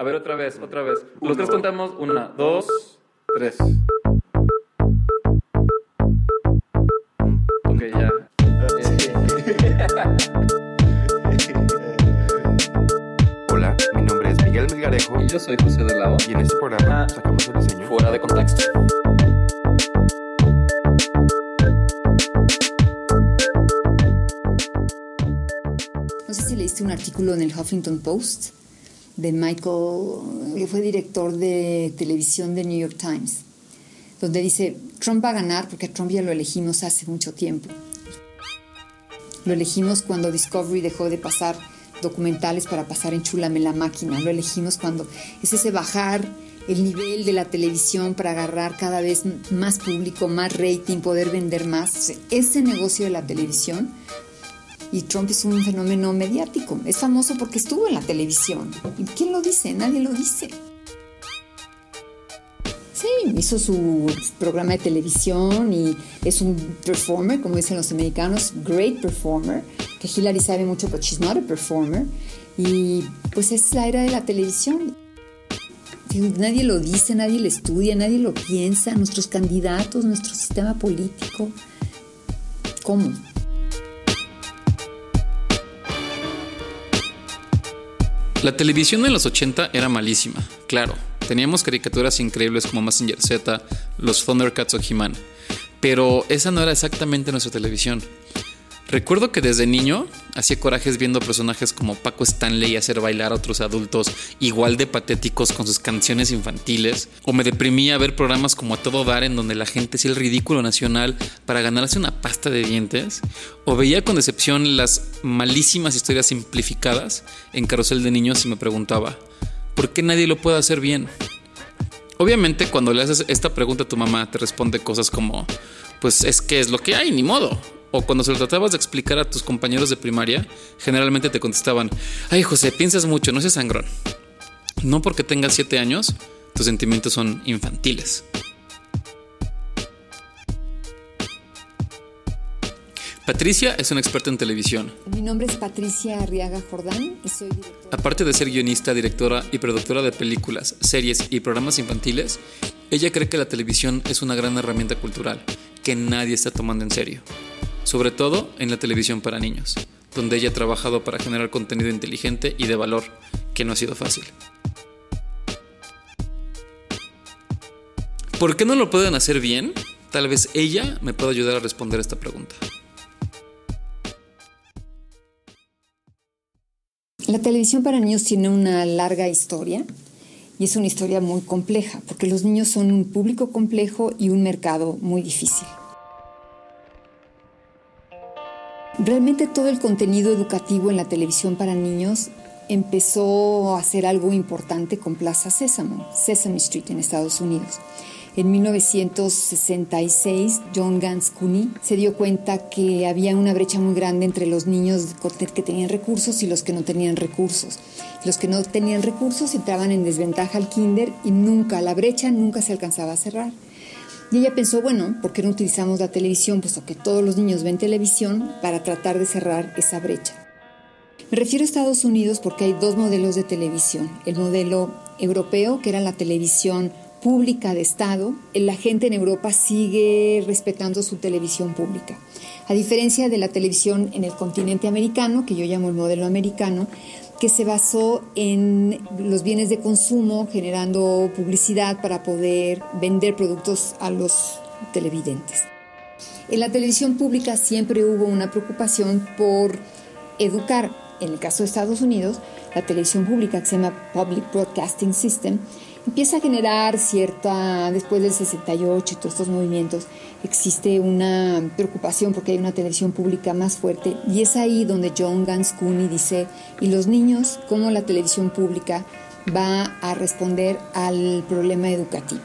A ver, otra vez, otra vez. Los tres contamos. Una, dos, tres. Ok, ya. Hola, mi nombre es Miguel Melgarejo Y yo soy José de Lado. y en este programa Ah. sacamos el diseño. Fuera de contexto. No sé si leíste un artículo en el Huffington Post de Michael, que fue director de televisión de New York Times, donde dice, Trump va a ganar porque Trump ya lo elegimos hace mucho tiempo. Lo elegimos cuando Discovery dejó de pasar documentales para pasar en Chulame la máquina. Lo elegimos cuando es ese bajar el nivel de la televisión para agarrar cada vez más público, más rating, poder vender más. Ese negocio de la televisión y Trump es un fenómeno mediático. Es famoso porque estuvo en la televisión. ¿Y quién lo dice? Nadie lo dice. Sí, hizo su programa de televisión y es un performer, como dicen los americanos, great performer, que Hillary sabe mucho, pero she's not a performer. Y pues es la era de la televisión. Nadie lo dice, nadie lo estudia, nadie lo piensa, nuestros candidatos, nuestro sistema político. ¿Cómo? La televisión en los 80 era malísima, claro. Teníamos caricaturas increíbles como Massinger Z, los Thundercats o He-Man. Pero esa no era exactamente nuestra televisión. Recuerdo que desde niño hacía corajes viendo personajes como Paco Stanley hacer bailar a otros adultos igual de patéticos con sus canciones infantiles, o me deprimía ver programas como A Todo Dar en donde la gente hacía el ridículo nacional para ganarse una pasta de dientes, o veía con decepción las malísimas historias simplificadas en Carrusel de Niños y me preguntaba, ¿por qué nadie lo puede hacer bien? Obviamente cuando le haces esta pregunta a tu mamá te responde cosas como, pues es que es lo que hay, ni modo. O cuando se lo tratabas de explicar a tus compañeros de primaria, generalmente te contestaban, ay José, piensas mucho, no seas sangrón. No porque tengas siete años, tus sentimientos son infantiles. Patricia es una experta en televisión. Mi nombre es Patricia Arriaga Jordán y soy directora. Aparte de ser guionista, directora y productora de películas, series y programas infantiles, ella cree que la televisión es una gran herramienta cultural que nadie está tomando en serio. Sobre todo en la televisión para niños, donde ella ha trabajado para generar contenido inteligente y de valor, que no ha sido fácil. ¿Por qué no lo pueden hacer bien? Tal vez ella me pueda ayudar a responder esta pregunta. La televisión para niños tiene una larga historia y es una historia muy compleja porque los niños son un público complejo y un mercado muy difícil. Realmente todo el contenido educativo en la televisión para niños empezó a ser algo importante con Plaza Sésamo, Sesame Street en Estados Unidos. En 1966, John Gans Cooney se dio cuenta que había una brecha muy grande entre los niños que tenían recursos y los que no tenían recursos. Los que no tenían recursos entraban en desventaja al kinder y nunca, la brecha nunca se alcanzaba a cerrar. Y ella pensó, bueno, ¿por qué no utilizamos la televisión, puesto que todos los niños ven televisión, para tratar de cerrar esa brecha? Me refiero a Estados Unidos porque hay dos modelos de televisión. El modelo europeo, que era la televisión pública de Estado, la gente en Europa sigue respetando su televisión pública. A diferencia de la televisión en el continente americano, que yo llamo el modelo americano, que se basó en los bienes de consumo, generando publicidad para poder vender productos a los televidentes. En la televisión pública siempre hubo una preocupación por educar. En el caso de Estados Unidos, la televisión pública, que se llama Public Broadcasting System, empieza a generar cierta, después del 68 y todos estos movimientos, existe una preocupación porque hay una televisión pública más fuerte y es ahí donde John Gans Cooney dice, ¿y los niños cómo la televisión pública va a responder al problema educativo?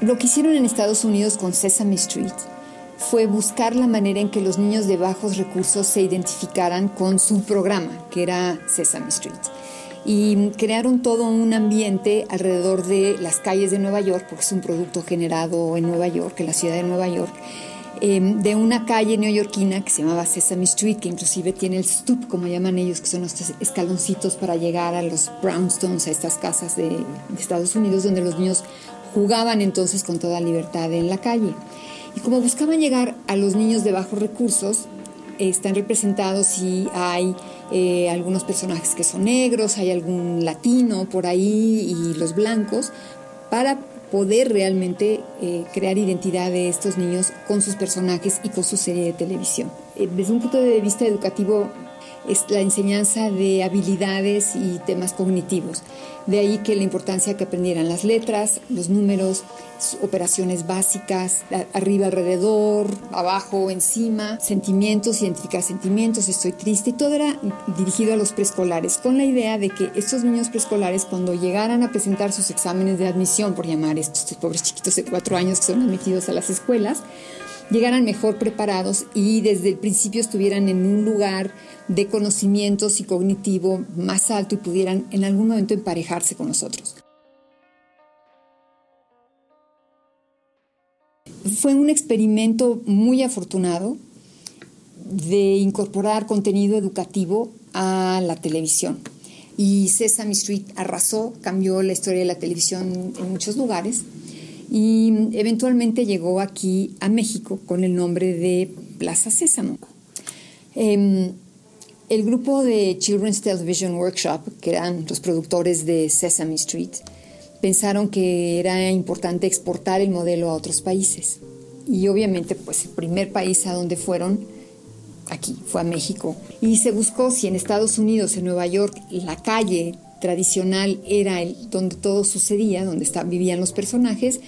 Lo que hicieron en Estados Unidos con Sesame Street fue buscar la manera en que los niños de bajos recursos se identificaran con su programa, que era Sesame Street y crearon todo un ambiente alrededor de las calles de Nueva York, porque es un producto generado en Nueva York, en la ciudad de Nueva York, em, de una calle neoyorquina que se llamaba Sesame Street, que inclusive tiene el stoop, como llaman ellos, que son los escaloncitos para llegar a los brownstones, a estas casas de, de Estados Unidos, donde los niños jugaban entonces con toda libertad en la calle. Y como buscaban llegar a los niños de bajos recursos, están representados y hay eh, algunos personajes que son negros, hay algún latino por ahí y los blancos, para poder realmente eh, crear identidad de estos niños con sus personajes y con su serie de televisión. Eh, desde un punto de vista educativo, es la enseñanza de habilidades y temas cognitivos. De ahí que la importancia que aprendieran las letras, los números, operaciones básicas, arriba, alrededor, abajo, encima, sentimientos, identificar sentimientos, estoy triste, y todo era dirigido a los preescolares, con la idea de que estos niños preescolares, cuando llegaran a presentar sus exámenes de admisión, por llamar estos pobres chiquitos de cuatro años que son admitidos a las escuelas, llegaran mejor preparados y desde el principio estuvieran en un lugar de conocimientos y cognitivo más alto y pudieran en algún momento emparejarse con nosotros. Fue un experimento muy afortunado de incorporar contenido educativo a la televisión. Y Sesame Street arrasó, cambió la historia de la televisión en muchos lugares y eventualmente llegó aquí a México con el nombre de Plaza Sésamo. Em, el grupo de Children's Television Workshop, que eran los productores de Sesame Street, pensaron que era importante exportar el modelo a otros países. Y obviamente, pues el primer país a donde fueron, aquí, fue a México. Y se buscó si en Estados Unidos, en Nueva York, la calle tradicional era el donde todo sucedía, donde vivían los personajes,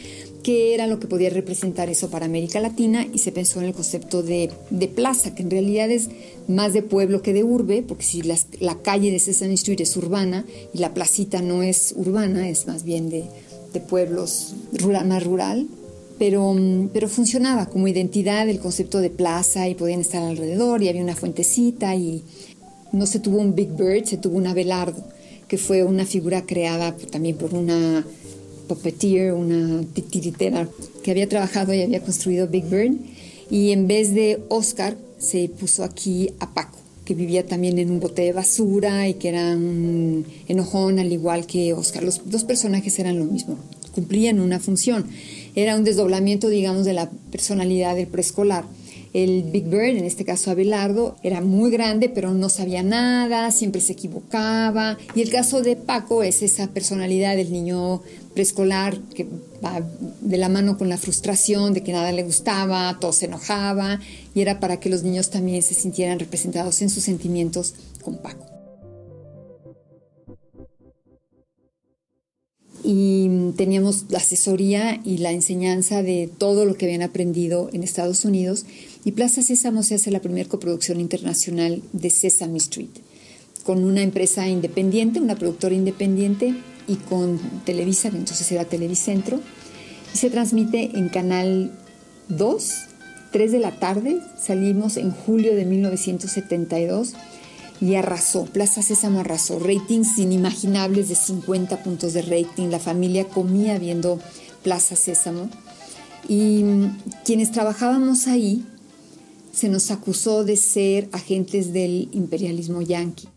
qué era lo que podía representar eso para América Latina y se pensó en el concepto de, plaza, que en realidad es más de pueblo que de urbe, porque si la calle de Sesame Street es urbana y la placita no es urbana, es más bien de, pueblos rural, más rural, pero, pero funcionaba como identidad el concepto de plaza y podían estar alrededor y había una fuentecita y no se tuvo un Big Bird, se tuvo un Abelardo fue una figura creada también por una puppeteer, una titiritera que había trabajado y había construido Big Bird. Y en vez de Oscar, se puso aquí a Paco, que vivía también en un bote de basura y que era un enojón, al igual que Oscar. Los dos personajes eran lo mismo, cumplían una función. Era un desdoblamiento, digamos, de la personalidad del preescolar. El Big Bird, en este caso Abelardo, era muy grande, pero no sabía nada, siempre se equivocaba. Y el caso de Paco es esa personalidad del niño preescolar que va de la mano con la frustración de que nada le gustaba, todo se enojaba, y era para que los niños también se sintieran representados en sus sentimientos con Paco. y teníamos la asesoría y la enseñanza de todo lo que habían aprendido en Estados Unidos y Plaza Sésamo se hace la primera coproducción internacional de Sesame Street con una empresa independiente, una productora independiente y con Televisa, que entonces era Televicentro, y se transmite en Canal 2, 3 de la tarde, salimos en julio de 1972 y arrasó, Plaza Sésamo arrasó, ratings inimaginables de 50 puntos de rating, la familia comía viendo Plaza Sésamo. Y quienes trabajábamos ahí se nos acusó de ser agentes del imperialismo yanqui.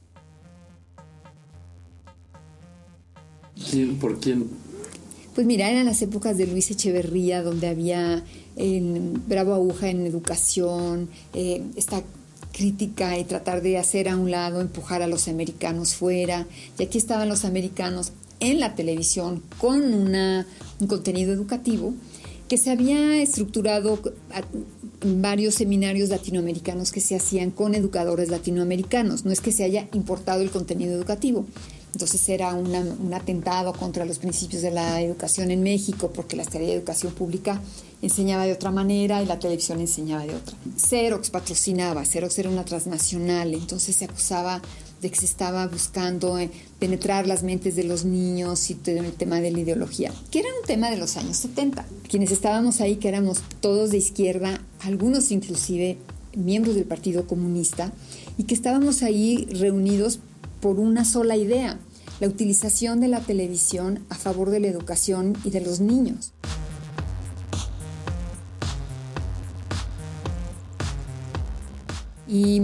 ¿Por quién? Pues mira, eran las épocas de Luis Echeverría, donde había el bravo aguja en educación, eh, esta crítica y tratar de hacer a un lado, empujar a los americanos fuera. Y aquí estaban los americanos en la televisión con una, un contenido educativo que se había estructurado varios seminarios latinoamericanos que se hacían con educadores latinoamericanos. No es que se haya importado el contenido educativo. Entonces era un atentado contra los principios de la educación en México, porque la Secretaría de Educación Pública enseñaba de otra manera y la televisión enseñaba de otra. Xerox patrocinaba, Xerox era una transnacional, entonces se acusaba de que se estaba buscando eh, penetrar las mentes de los niños y todo el tema de la ideología, que era un tema de los años 70. Quienes estábamos ahí, que éramos todos de izquierda, algunos inclusive miembros del Partido Comunista, y que estábamos ahí reunidos por una sola idea, la utilización de la televisión a favor de la educación y de los niños. Y,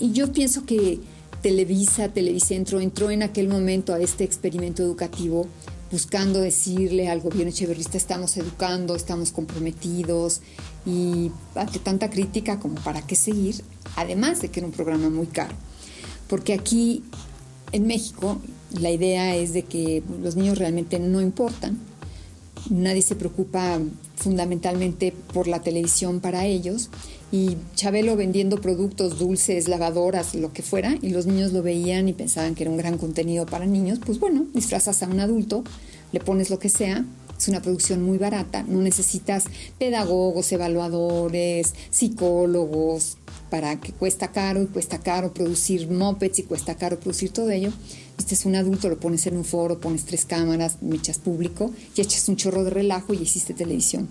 y yo pienso que Televisa, Televicentro entró en aquel momento a este experimento educativo buscando decirle al gobierno echeverrista estamos educando, estamos comprometidos y ante tanta crítica como para qué seguir, además de que era un programa muy caro. Porque aquí en México la idea es de que los niños realmente no importan, nadie se preocupa fundamentalmente por la televisión para ellos. Y Chabelo vendiendo productos dulces, lavadoras, lo que fuera, y los niños lo veían y pensaban que era un gran contenido para niños, pues bueno, disfrazas a un adulto, le pones lo que sea, es una producción muy barata, no necesitas pedagogos, evaluadores, psicólogos, para que cuesta caro y cuesta caro producir mopeds y cuesta caro producir todo ello. Este es un adulto, lo pones en un foro, pones tres cámaras, echas público y echas un chorro de relajo y hiciste televisión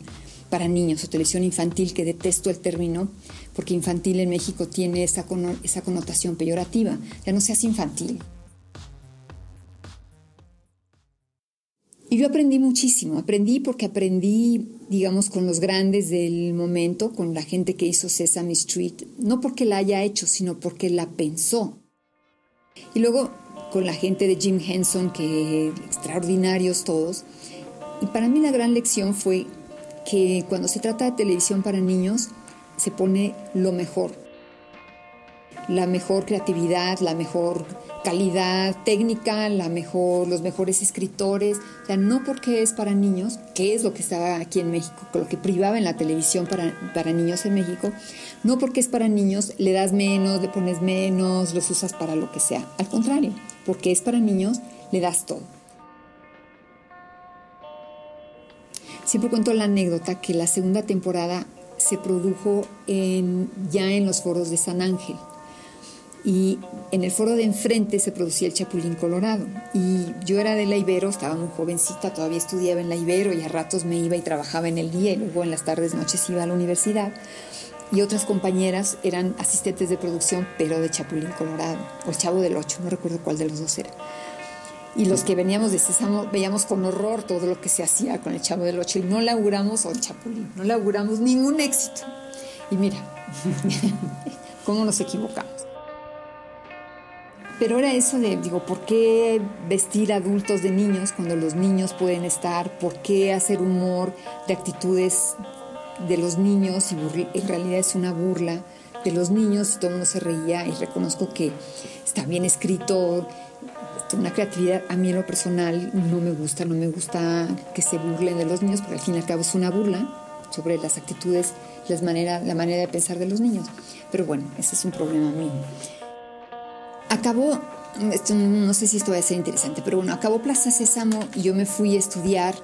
para niños o televisión infantil, que detesto el término, porque infantil en México tiene esa, esa connotación peyorativa. Ya no seas infantil. Yo aprendí muchísimo, aprendí porque aprendí, digamos, con los grandes del momento, con la gente que hizo Sesame Street, no porque la haya hecho, sino porque la pensó. Y luego con la gente de Jim Henson, que extraordinarios todos. Y para mí la gran lección fue que cuando se trata de televisión para niños se pone lo mejor, la mejor creatividad, la mejor calidad técnica, la mejor, los mejores escritores, o sea, no porque es para niños, que es lo que estaba aquí en México, lo que privaba en la televisión para, para niños en México, no porque es para niños le das menos, le pones menos, los usas para lo que sea, al contrario, porque es para niños le das todo. Siempre cuento la anécdota que la segunda temporada se produjo en, ya en los foros de San Ángel. Y en el foro de enfrente se producía el Chapulín Colorado. Y yo era de la Ibero, estaba muy jovencita, todavía estudiaba en la Ibero y a ratos me iba y trabajaba en el día y luego en las tardes, noches iba a la universidad. Y otras compañeras eran asistentes de producción, pero de Chapulín Colorado, o el Chavo del Ocho, no recuerdo cuál de los dos era. Y los que veníamos de Sésamo veíamos con horror todo lo que se hacía con el Chavo del Ocho y no laburamos, o el Chapulín, no laburamos ningún éxito. Y mira, cómo nos equivocamos. Pero era eso de, digo, ¿por qué vestir adultos de niños cuando los niños pueden estar? ¿Por qué hacer humor de actitudes de los niños y en realidad es una burla de los niños todo el mundo se reía y reconozco que está bien escrito, una creatividad a mí en lo personal no me gusta, no me gusta que se burlen de los niños, porque al fin y al cabo es una burla sobre las actitudes, las manera, la manera de pensar de los niños. Pero bueno, ese es un problema mío. Acabó, esto, no sé si esto va a ser interesante, pero bueno, acabó Plaza Sésamo y yo me fui a estudiar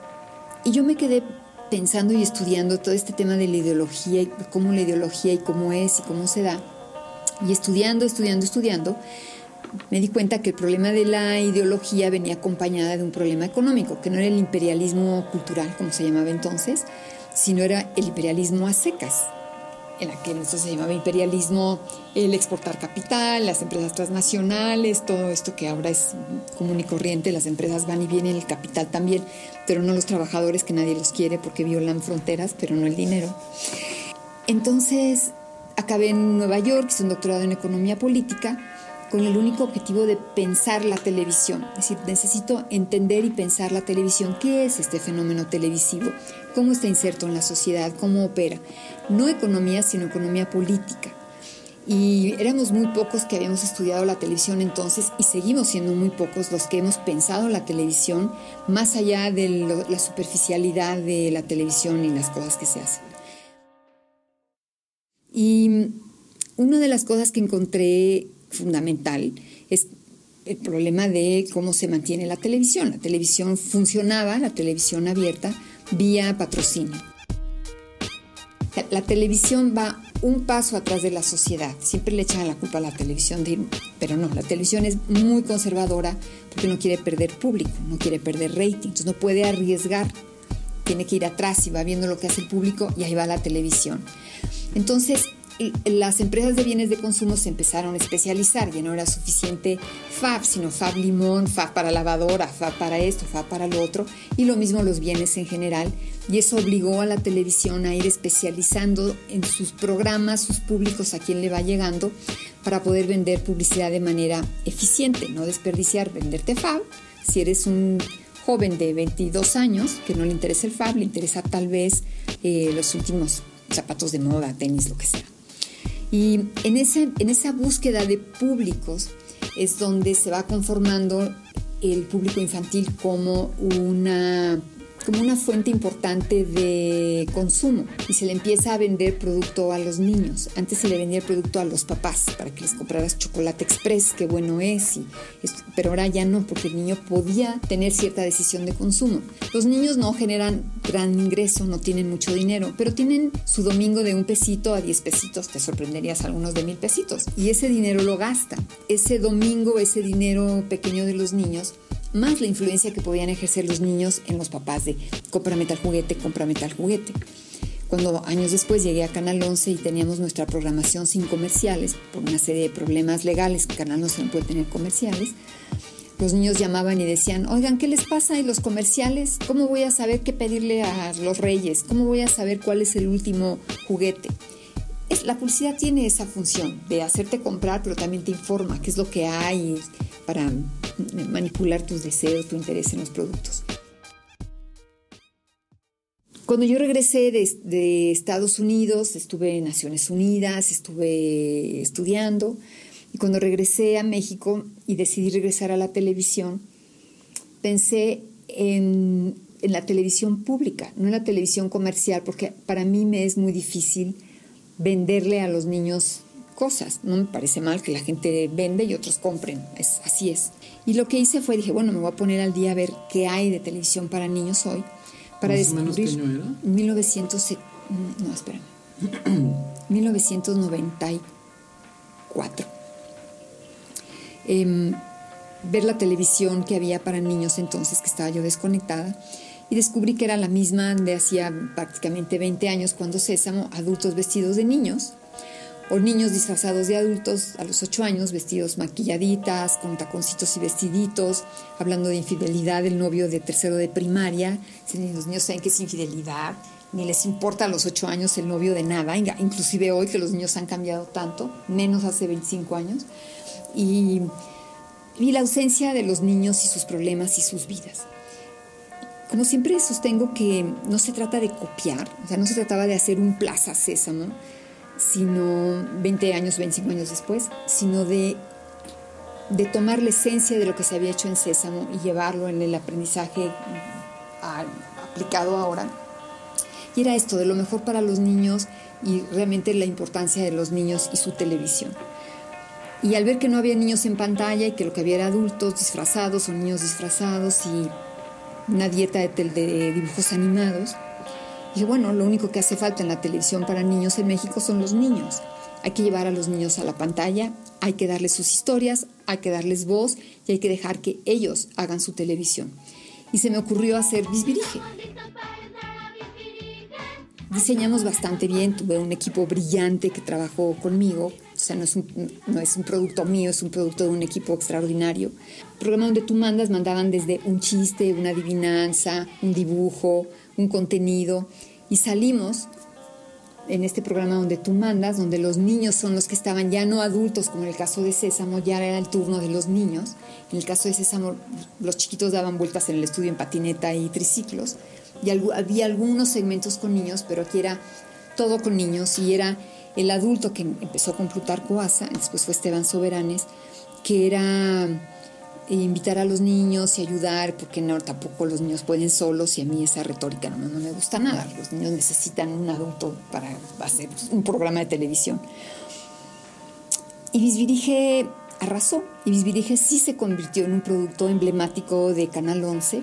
y yo me quedé pensando y estudiando todo este tema de la ideología y cómo la ideología y cómo es y cómo se da. Y estudiando, estudiando, estudiando, me di cuenta que el problema de la ideología venía acompañada de un problema económico, que no era el imperialismo cultural, como se llamaba entonces, sino era el imperialismo a secas. En aquel entonces se llamaba imperialismo el exportar capital, las empresas transnacionales, todo esto que ahora es común y corriente, las empresas van y vienen, el capital también, pero no los trabajadores que nadie los quiere porque violan fronteras, pero no el dinero. Entonces acabé en Nueva York, hice un doctorado en economía política con el único objetivo de pensar la televisión. Es decir, necesito entender y pensar la televisión. ¿Qué es este fenómeno televisivo? ¿Cómo está inserto en la sociedad? ¿Cómo opera? No economía, sino economía política. Y éramos muy pocos que habíamos estudiado la televisión entonces y seguimos siendo muy pocos los que hemos pensado la televisión más allá de la superficialidad de la televisión y las cosas que se hacen. Y una de las cosas que encontré fundamental es el problema de cómo se mantiene la televisión. La televisión funcionaba, la televisión abierta, vía patrocinio. La televisión va un paso atrás de la sociedad. Siempre le echan la culpa a la televisión, pero no, la televisión es muy conservadora porque no quiere perder público, no quiere perder rating, entonces no puede arriesgar. Tiene que ir atrás y va viendo lo que hace el público y ahí va la televisión. Entonces, las empresas de bienes de consumo se empezaron a especializar, ya no era suficiente FAB, sino FAB limón, FAB para lavadora, FAB para esto, FAB para lo otro, y lo mismo los bienes en general, y eso obligó a la televisión a ir especializando en sus programas, sus públicos, a quién le va llegando, para poder vender publicidad de manera eficiente, no desperdiciar, venderte FAB, si eres un joven de 22 años que no le interesa el FAB, le interesa tal vez eh, los últimos zapatos de moda, tenis, lo que sea. Y en, ese, en esa búsqueda de públicos es donde se va conformando el público infantil como una como una fuente importante de consumo y se le empieza a vender producto a los niños. Antes se le vendía el producto a los papás para que les compraras chocolate express, qué bueno es, y pero ahora ya no, porque el niño podía tener cierta decisión de consumo. Los niños no generan gran ingreso, no tienen mucho dinero, pero tienen su domingo de un pesito a diez pesitos, te sorprenderías algunos de mil pesitos, y ese dinero lo gastan. Ese domingo, ese dinero pequeño de los niños, más la influencia que podían ejercer los niños en los papás de cómprame tal juguete, cómprame tal juguete. Cuando años después llegué a Canal 11 y teníamos nuestra programación sin comerciales, por una serie de problemas legales, que Canal 11 no puede tener comerciales, los niños llamaban y decían, oigan, ¿qué les pasa en los comerciales? ¿Cómo voy a saber qué pedirle a los reyes? ¿Cómo voy a saber cuál es el último juguete? La publicidad tiene esa función de hacerte comprar, pero también te informa qué es lo que hay para manipular tus deseos, tu interés en los productos. Cuando yo regresé de, Estados Unidos, estuve en Naciones Unidas, estuve estudiando, y cuando regresé a México y decidí regresar a la televisión, pensé en, en, la televisión pública, no en la televisión comercial, porque para mí me es muy difícil venderle a los niños cosas. No me parece mal que la gente vende y otros compren, es, así es. Y lo que hice fue, dije, bueno, me voy a poner al día a ver qué hay de televisión para niños hoy. Para ¿Más año era? 1900, no, espérame. 1994. Em, ver la televisión que había para niños entonces, que estaba yo desconectada, y descubrí que era la misma de hacía prácticamente 20 años cuando Sésamo, adultos vestidos de niños, o niños disfrazados de adultos a los 8 años, vestidos maquilladitas, con taconcitos y vestiditos, hablando de infidelidad del novio de tercero de primaria. Los niños saben que es infidelidad, ni les importa a los 8 años el novio de nada, inclusive hoy que los niños han cambiado tanto, menos hace 25 años. Y, y la ausencia de los niños y sus problemas y sus vidas. Como siempre sostengo que no se trata de copiar, o sea, no se trataba de hacer un plaza sésamo, sino 20 años, 25 años después, sino de, de tomar la esencia de lo que se había hecho en Sésamo y llevarlo en el aprendizaje aplicado ahora. Y era esto, de lo mejor para los niños y realmente la importancia de los niños y su televisión. Y al ver que no había niños en pantalla y que lo que había era adultos disfrazados o niños disfrazados y una dieta de dibujos animados, y bueno, lo único que hace falta en la televisión para niños en México son los niños. Hay que llevar a los niños a la pantalla, hay que darles sus historias, hay que darles voz y hay que dejar que ellos hagan su televisión. Y se me ocurrió hacer Bisbirige. Diseñamos bastante bien, tuve un equipo brillante que trabajó conmigo, o sea, no es, un, no es un producto mío, es un producto de un equipo extraordinario. programa donde tú mandas, mandaban desde un chiste, una adivinanza, un dibujo, un contenido y salimos en este programa donde tú mandas, donde los niños son los que estaban ya no adultos, como en el caso de Sésamo, ya era el turno de los niños. En el caso de Sésamo, los chiquitos daban vueltas en el estudio en patineta y triciclos. Y había algunos segmentos con niños, pero aquí era todo con niños y era el adulto que empezó con Plutarco Asa, después fue Esteban Soberanes, que era e invitar a los niños y ayudar, porque no, tampoco los niños pueden solos y a mí esa retórica no, no me gusta nada. Los niños necesitan un adulto para hacer un programa de televisión. Y Bisbirige arrasó. Y Bisbirige sí se convirtió en un producto emblemático de Canal 11.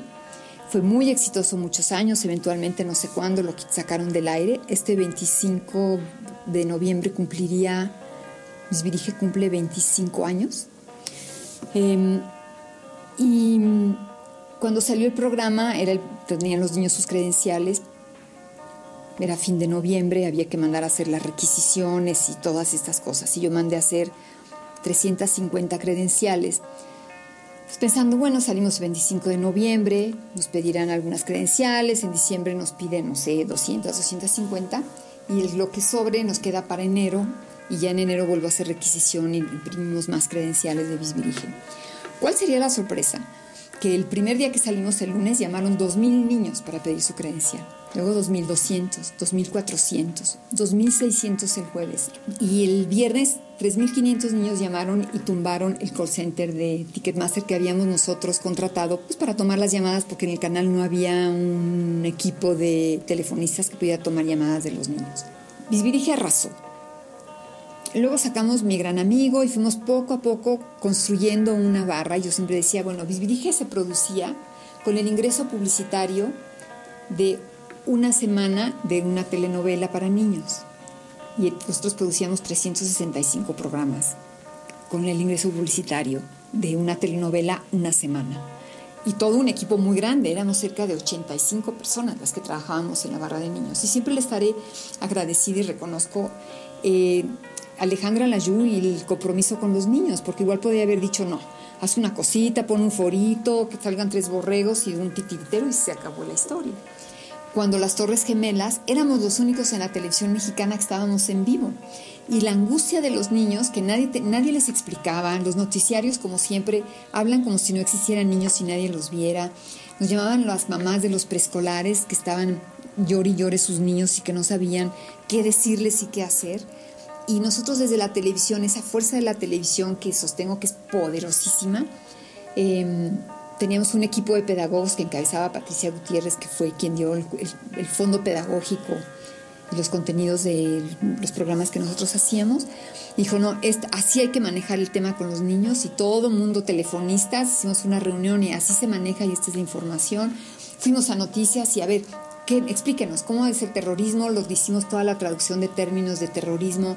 Fue muy exitoso muchos años, eventualmente no sé cuándo lo sacaron del aire. Este 25 de noviembre cumpliría, Bisbirige cumple 25 años. Eh, y cuando salió el programa, era tenían los niños sus credenciales, era fin de noviembre, había que mandar a hacer las requisiciones y todas estas cosas. Y yo mandé a hacer 350 credenciales. Pues pensando, bueno, salimos el 25 de noviembre, nos pedirán algunas credenciales, en diciembre nos piden, no sé, 200, 250, y lo que sobre nos queda para enero, y ya en enero vuelvo a hacer requisición y imprimimos más credenciales de Bisbirigen. ¿Cuál sería la sorpresa? Que el primer día que salimos el lunes llamaron 2.000 niños para pedir su credencial luego 2.200, 2.400, 2.600 el jueves. Y el viernes 3.500 niños llamaron y tumbaron el call center de Ticketmaster que habíamos nosotros contratado pues, para tomar las llamadas porque en el canal no había un equipo de telefonistas que pudiera tomar llamadas de los niños. Bisbirige arrasó. Luego sacamos mi gran amigo y fuimos poco a poco construyendo una barra. Yo siempre decía, bueno, Bisbirige se producía con el ingreso publicitario de una semana de una telenovela para niños. Y nosotros producíamos 365 programas con el ingreso publicitario de una telenovela una semana. Y todo un equipo muy grande, éramos cerca de 85 personas las que trabajábamos en la barra de niños. Y siempre le estaré agradecida y reconozco eh, Alejandra Layú y el compromiso con los niños, porque igual podría haber dicho no, haz una cosita, pon un forito, que salgan tres borregos y un titiritero y se acabó la historia cuando las Torres Gemelas éramos los únicos en la televisión mexicana que estábamos en vivo. Y la angustia de los niños, que nadie, nadie les explicaba, los noticiarios como siempre hablan como si no existieran niños y nadie los viera. Nos llamaban las mamás de los preescolares que estaban llore y llore sus niños y que no sabían qué decirles y qué hacer. Y nosotros desde la televisión, esa fuerza de la televisión que sostengo que es poderosísima, eh, teníamos un equipo de pedagogos que encabezaba Patricia Gutiérrez, que fue quien dio el, fondo pedagógico y los contenidos de los programas que nosotros hacíamos. Dijo, no, así hay que manejar el tema con los niños y todo mundo telefonistas, hicimos una reunión y así se maneja y esta es la información. Fuimos a noticias y a ver, ¿qué, explíquenos, ¿cómo es el terrorismo? Los hicimos toda la traducción de términos de terrorismo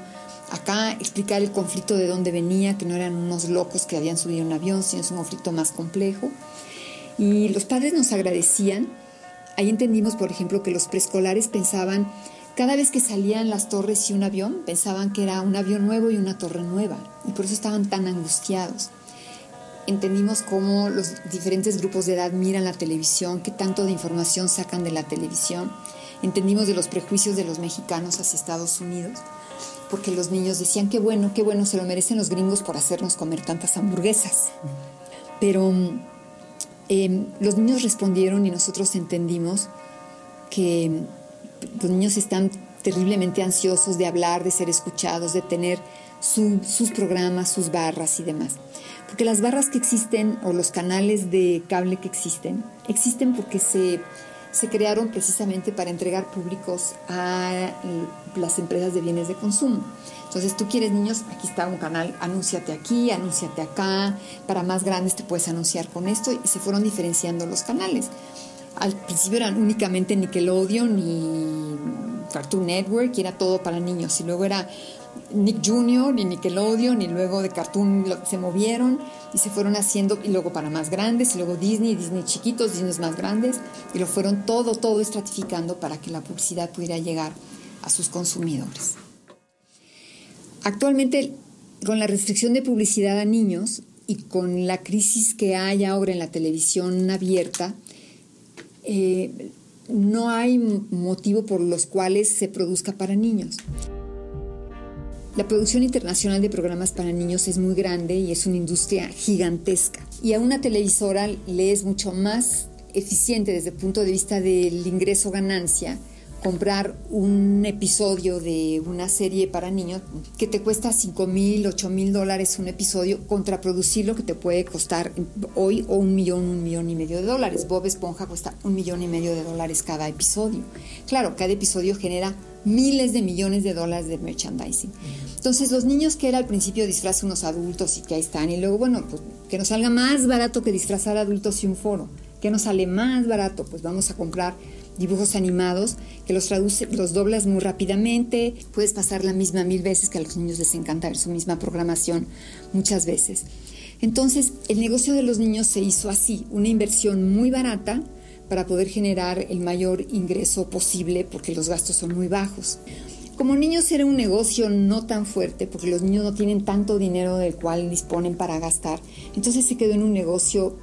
acá explicar el conflicto de dónde venía, que no eran unos locos que habían subido un avión, sino es un conflicto más complejo. Y los padres nos agradecían. Ahí entendimos, por ejemplo, que los preescolares pensaban, cada vez que salían las torres y un avión, pensaban que era un avión nuevo y una torre nueva. Y por eso estaban tan angustiados. Entendimos cómo los diferentes grupos de edad miran la televisión, qué tanto de información sacan de la televisión. Entendimos de los prejuicios de los mexicanos hacia Estados Unidos porque los niños decían, qué bueno, qué bueno, se lo merecen los gringos por hacernos comer tantas hamburguesas. Pero em, los niños respondieron y nosotros entendimos que los niños están terriblemente ansiosos de hablar, de ser escuchados, de tener sus programas, sus barras y demás. Porque las barras que existen o los canales de cable que existen, existen porque se se crearon precisamente para entregar públicos a las empresas de bienes de consumo. Entonces, tú quieres niños, aquí está un canal, anúnciate aquí, anúnciate acá, para más grandes te puedes anunciar con esto y se fueron diferenciando los canales. Al principio eran únicamente Nickelodeon y Cartoon Network y era todo para niños y luego era Nick Jr. y Nickelodeon y luego de Cartoon se movieron y se fueron haciendo y luego para más grandes y luego Disney, Disney chiquitos, Disney más grandes y lo fueron todo, todo estratificando para que la publicidad pudiera llegar a sus consumidores. Actualmente, con la restricción de publicidad a niños y con la crisis que hay ahora en la televisión abierta, eh, no hay motivo por los cuales se produzca para niños. La producción internacional de programas para niños es muy grande y es una industria gigantesca. Y a una televisora le es mucho más eficiente desde el punto de vista del ingreso ganancia comprar un episodio de una serie para niños que te cuesta 5 mil, 8 mil dólares un episodio, contra producirlo que te puede costar hoy o un millón, un millón y medio de dólares. Bob Esponja cuesta un millón y medio de dólares cada episodio. Claro, cada episodio genera miles de millones de dólares de merchandising. Entonces, los niños que era al principio disfrazan unos adultos y que ahí están, y luego, bueno, pues que nos salga más barato que disfrazar adultos y un foro. ¿Qué nos sale más barato? Pues vamos a comprar dibujos animados que los traduce, los doblas muy rápidamente, puedes pasar la misma mil veces que a los niños les encanta ver su misma programación muchas veces. Entonces, el negocio de los niños se hizo así, una inversión muy barata para poder generar el mayor ingreso posible porque los gastos son muy bajos. Como niños era un negocio no tan fuerte porque los niños no tienen tanto dinero del cual disponen para gastar, entonces se quedó en un negocio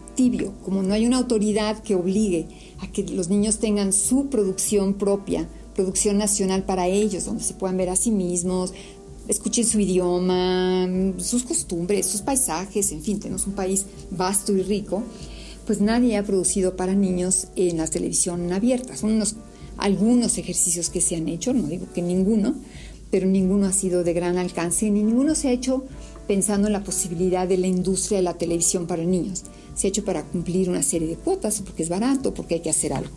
como no hay una autoridad que obligue a que los niños tengan su producción propia, producción nacional para ellos, donde se puedan ver a sí mismos, escuchen su idioma, sus costumbres, sus paisajes, en fin, tenemos un país vasto y rico, pues nadie ha producido para niños en la televisión abierta. Son unos, algunos ejercicios que se han hecho, no digo que ninguno, pero ninguno ha sido de gran alcance, ni ninguno se ha hecho pensando en la posibilidad de la industria de la televisión para niños. Se ha hecho para cumplir una serie de cuotas, porque es barato, porque hay que hacer algo.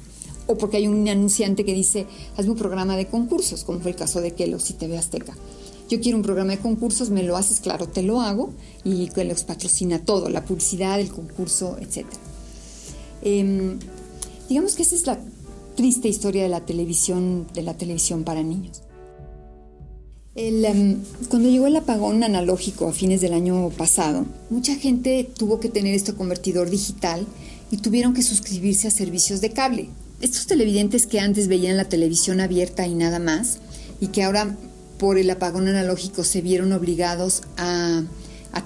O porque hay un anunciante que dice, hazme un programa de concursos, como fue el caso de Kelos y TV Azteca yo quiero un programa de concursos, me lo haces, claro, te lo hago y que los patrocina todo, la publicidad, el concurso, etc. Em, digamos que esa es la triste historia de la televisión, de la televisión para niños. Em, cuando llegó el apagón analógico a fines del año pasado, mucha gente tuvo que tener este convertidor digital y tuvieron que suscribirse a servicios de cable. Estos televidentes que antes veían la televisión abierta y nada más, y que ahora por el apagón analógico se vieron obligados a,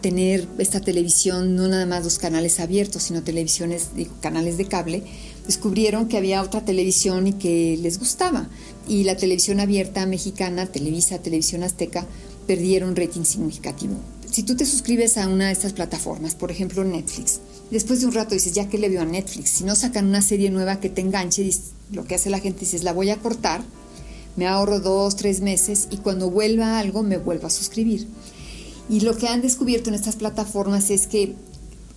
tener esta televisión, no nada más los canales abiertos, sino televisiones, canales de cable, descubrieron que había otra televisión y que les gustaba. Y la televisión abierta mexicana, Televisa, Televisión Azteca, perdieron rating significativo. Si tú te suscribes a una de estas plataformas, por ejemplo Netflix, después de un rato dices, ya que le veo a Netflix, si no sacan una serie nueva que te enganche, lo que hace la gente es, la voy a cortar me ahorro dos, tres meses y cuando vuelva algo me vuelvo a suscribir. Y lo que han descubierto en estas plataformas es que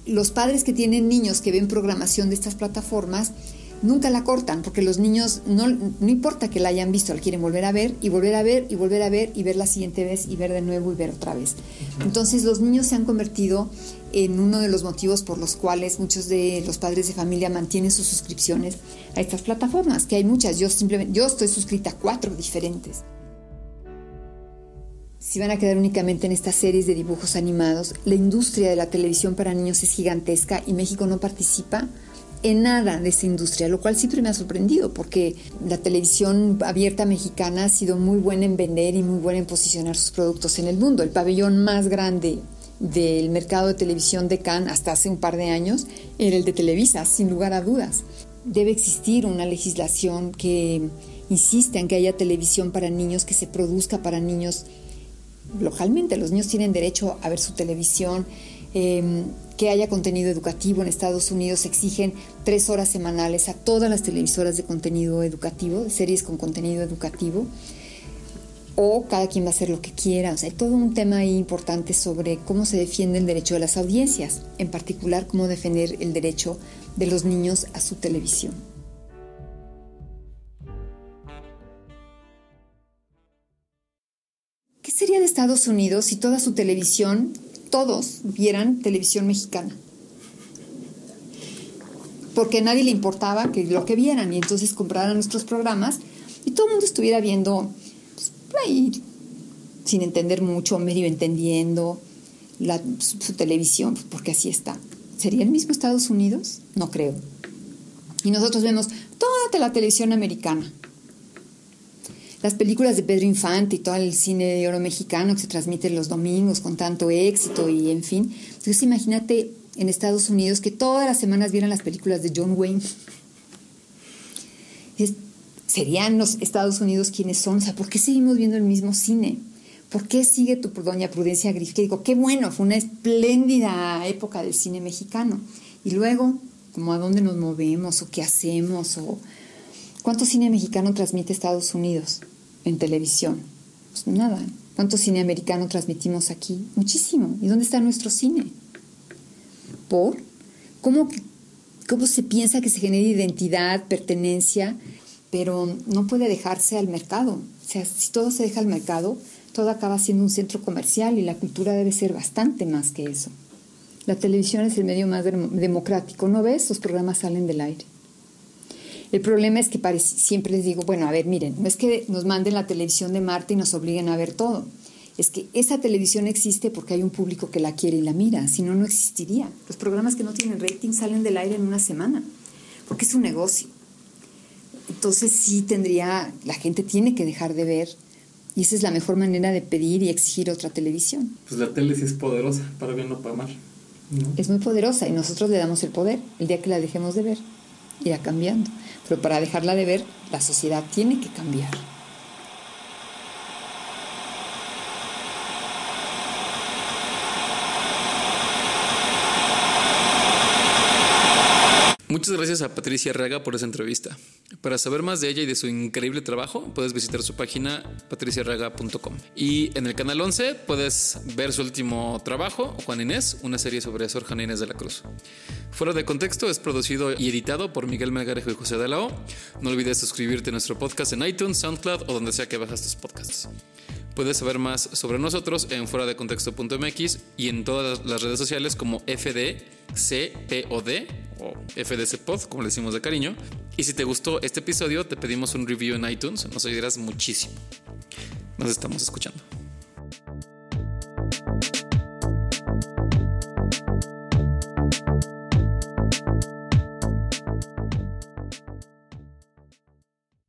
los padres que tienen niños que ven programación de estas plataformas, nunca la cortan, porque los niños no, no importa que la hayan visto, la quieren volver a ver y volver a ver y volver a ver y ver la siguiente vez y ver de nuevo y ver otra vez. Entonces los niños se han convertido en uno de los motivos por los cuales muchos de los padres de familia mantienen sus suscripciones a estas plataformas, que hay muchas, yo simplemente, yo estoy suscrita a cuatro diferentes. Si van a quedar únicamente en estas series de dibujos animados, la industria de la televisión para niños es gigantesca y México no participa en nada de esa industria, lo cual siempre me ha sorprendido porque la televisión abierta mexicana ha sido muy buena en vender y muy buena en posicionar sus productos en el mundo. El pabellón más grande del mercado de televisión de Cannes hasta hace un par de años era el de Televisa, sin lugar a dudas. Debe existir una legislación que insiste en que haya televisión para niños, que se produzca para niños localmente. Los niños tienen derecho a ver su televisión, Em, que haya contenido educativo. En Estados Unidos exigen tres horas semanales a todas las televisoras de contenido educativo, series con contenido educativo, o cada quien va a hacer lo que quiera. O sea, hay todo un tema ahí importante sobre cómo se defiende el derecho de las audiencias, en particular cómo defender el derecho de los niños a su televisión. ¿Qué sería de Estados Unidos si toda su televisión todos vieran televisión mexicana. Porque a nadie le importaba que lo que vieran y entonces compraran nuestros programas y todo el mundo estuviera viendo pues, ahí sin entender mucho, medio entendiendo su, televisión, pues, porque así está. ¿Sería el mismo Estados Unidos? No creo. Y nosotros vemos toda la televisión americana las películas de Pedro Infante y todo el cine de oro mexicano que se transmite los domingos con tanto éxito y en fin. Entonces imagínate en Estados Unidos que todas las semanas vieran las películas de John Wayne. ¿Serían los Estados Unidos quienes son? O sea, ¿por qué seguimos viendo el mismo cine? ¿Por qué sigue tu doña Prudencia Griff? Que digo, qué bueno, fue una espléndida época del cine mexicano. Y luego, como a dónde nos movemos o qué hacemos o cuánto cine mexicano transmite Estados Unidos en televisión? Pues nada. ¿Cuánto cine americano transmitimos aquí? Muchísimo. ¿Y dónde está nuestro cine? ¿Por? ¿Cómo, cómo se piensa que se genera identidad, pertenencia, pero no puede dejarse al mercado? O sea, si todo se deja al mercado, todo acaba siendo un centro comercial y la cultura debe ser bastante más que eso. La televisión es el medio más democrático, ¿no ves? Los programas salen del aire. El problema es que siempre les digo, bueno, a ver, miren, no es que nos manden la televisión de Marte y nos obliguen a ver todo. Es que esa televisión existe porque hay un público que la quiere y la mira, si no, no existiría. Los programas que no tienen rating salen del aire en una semana. porque es un negocio. Entonces sí tendría, la gente tiene que dejar de ver y esa es la mejor manera de pedir y exigir otra televisión. Pues la tele sí es poderosa, para bien o para mal. Es muy poderosa y nosotros le damos el poder. El día que la dejemos de ver, irá cambiando. Pero para dejarla de ver, la sociedad tiene que cambiar. Muchas gracias a Patricia Raga por esa entrevista. Para saber más de ella y de su increíble trabajo, puedes visitar su página patriciaraga.com. Y en el canal 11 puedes ver su último trabajo, Juan Inés, una serie sobre Sor Juan Inés de la Cruz. Fuera de contexto es producido y editado por Miguel Melgarejo y José de la O. No olvides suscribirte a nuestro podcast en iTunes, SoundCloud o donde sea que bajas tus podcasts. Puedes saber más sobre nosotros en fuera de contexto.mx y en todas las redes sociales como FDCPOD o FDCPod, como le decimos de cariño. Y si te gustó este episodio, te pedimos un review en iTunes, nos ayudarás muchísimo. Nos estamos escuchando.